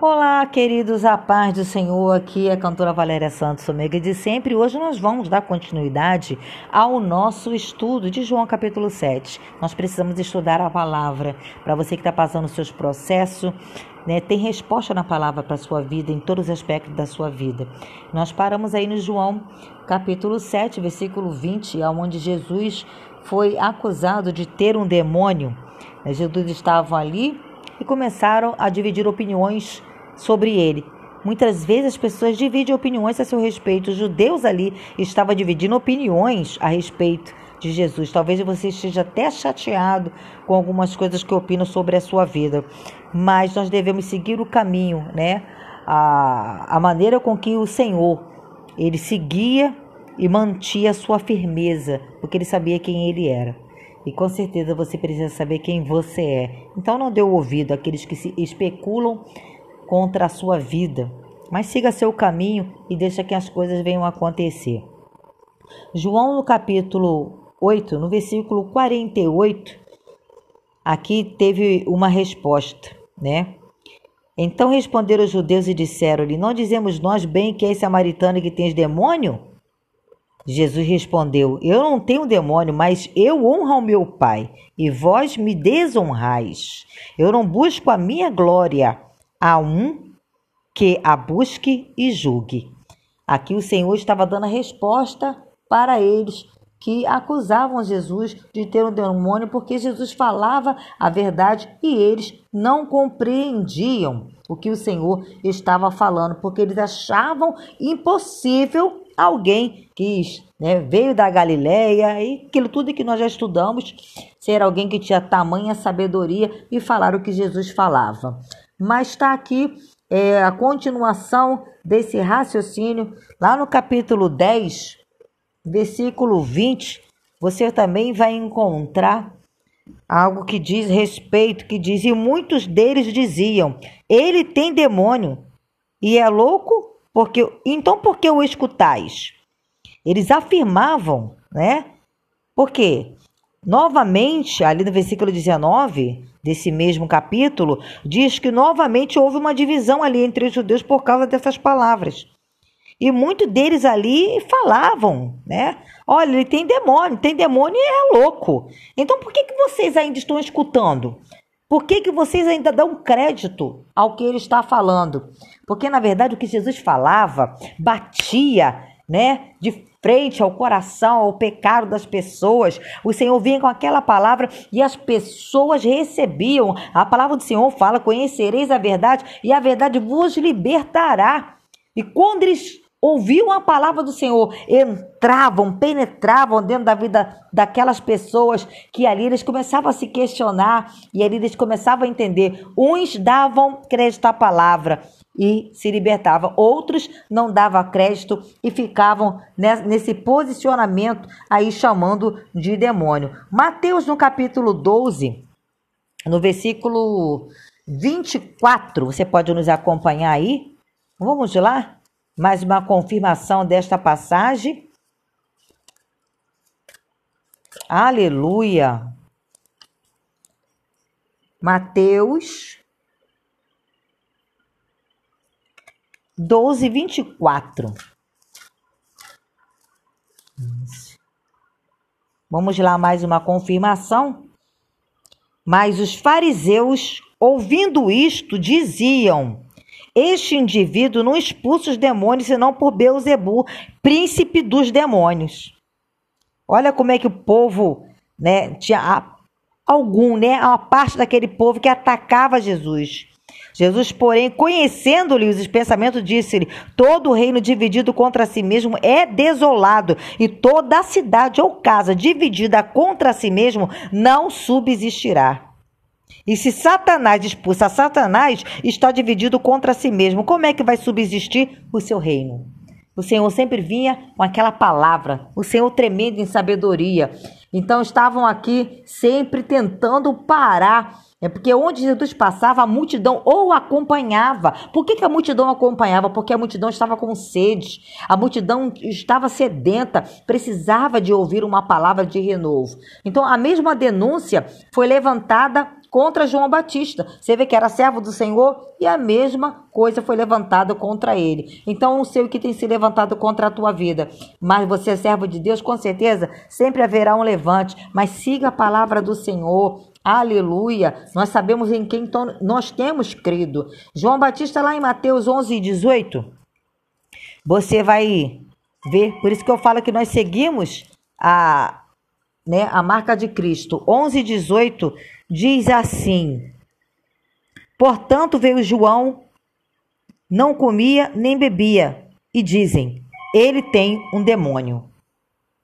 Olá, queridos, a paz do Senhor. Aqui é a cantora Valéria Santos Omega de sempre. Hoje nós vamos dar continuidade ao nosso estudo de João capítulo 7. Nós precisamos estudar a palavra. Para você que está passando os seus processos, né, tem resposta na palavra para a sua vida, em todos os aspectos da sua vida. Nós paramos aí no João capítulo 7, versículo 20, onde Jesus foi acusado de ter um demônio. Jesus estava ali e começaram a dividir opiniões sobre ele. Muitas vezes as pessoas dividem opiniões a seu respeito. Os judeus ali estavam dividindo opiniões a respeito de Jesus. Talvez você esteja até chateado com algumas coisas que opinam sobre a sua vida, mas nós devemos seguir o caminho, né? A, a maneira com que o Senhor ele seguia e mantinha a sua firmeza, porque ele sabia quem ele era. E com certeza você precisa saber quem você é. Então não dê ouvido àqueles que se especulam contra a sua vida, mas siga seu caminho e deixa que as coisas venham a acontecer. João no capítulo 8, no versículo 48, aqui teve uma resposta, né? Então responderam os judeus e disseram-lhe: Não dizemos nós bem que é esse samaritano que tens demônio? Jesus respondeu: Eu não tenho demônio, mas eu honro ao meu Pai, e vós me desonrais. Eu não busco a minha glória a um que a busque e julgue. Aqui o Senhor estava dando a resposta para eles que acusavam Jesus de ter um demônio porque Jesus falava a verdade e eles não compreendiam o que o Senhor estava falando, porque eles achavam impossível alguém que né, veio da Galileia e aquilo tudo que nós já estudamos, ser alguém que tinha tamanha sabedoria e falar o que Jesus falava. Mas está aqui é, a continuação desse raciocínio, lá no capítulo 10, versículo 20, você também vai encontrar algo que diz respeito, que diz, e muitos deles diziam, ele tem demônio e é louco, porque então por que o escutais? Eles afirmavam, né? Porque novamente, ali no versículo 19 desse mesmo capítulo, diz que novamente houve uma divisão ali entre os judeus por causa dessas palavras. E muitos deles ali falavam, né? Olha, ele tem demônio, tem demônio e é louco. Então por que, que vocês ainda estão escutando? Por que, que vocês ainda dão crédito ao que ele está falando? Porque, na verdade, o que Jesus falava batia né, de frente ao coração, ao pecado das pessoas. O Senhor vinha com aquela palavra e as pessoas recebiam. A palavra do Senhor fala: Conhecereis a verdade e a verdade vos libertará. E quando eles ouviam a palavra do Senhor, entravam, penetravam dentro da vida daquelas pessoas que ali eles começavam a se questionar e ali eles começavam a entender. Uns davam crédito à palavra e se libertavam, outros não davam crédito e ficavam nesse posicionamento aí chamando de demônio. Mateus no capítulo 12, no versículo 24, você pode nos acompanhar aí? Vamos lá? mais uma confirmação desta passagem. Aleluia. Mateus 12, 24. Vamos lá, mais uma confirmação. Mas os fariseus, ouvindo isto, diziam: este indivíduo não expulsa os demônios senão por Beuzebu, príncipe dos demônios. Olha como é que o povo, né, tinha algum, né, uma parte daquele povo que atacava Jesus. Jesus, porém, conhecendo-lhe os pensamentos, disse-lhe: Todo reino dividido contra si mesmo é desolado, e toda cidade ou casa dividida contra si mesmo não subsistirá. E se Satanás expulsa Satanás, está dividido contra si mesmo. Como é que vai subsistir o seu reino? O Senhor sempre vinha com aquela palavra, o Senhor tremendo em sabedoria. Então estavam aqui sempre tentando parar É porque onde Jesus passava, a multidão ou acompanhava. Por que, que a multidão acompanhava? Porque a multidão estava com sede, a multidão estava sedenta, precisava de ouvir uma palavra de renovo. Então, a mesma denúncia foi levantada contra João Batista. Você vê que era servo do Senhor e a mesma coisa foi levantada contra ele. Então, não sei o que tem se levantado contra a tua vida, mas você é servo de Deus, com certeza sempre haverá um levante. Mas siga a palavra do Senhor, Aleluia! Nós sabemos em quem nós temos crido. João Batista, lá em Mateus 11, 18, você vai ver. Por isso que eu falo que nós seguimos a, né, a marca de Cristo. 11, 18 diz assim: Portanto veio João, não comia nem bebia, e dizem: Ele tem um demônio.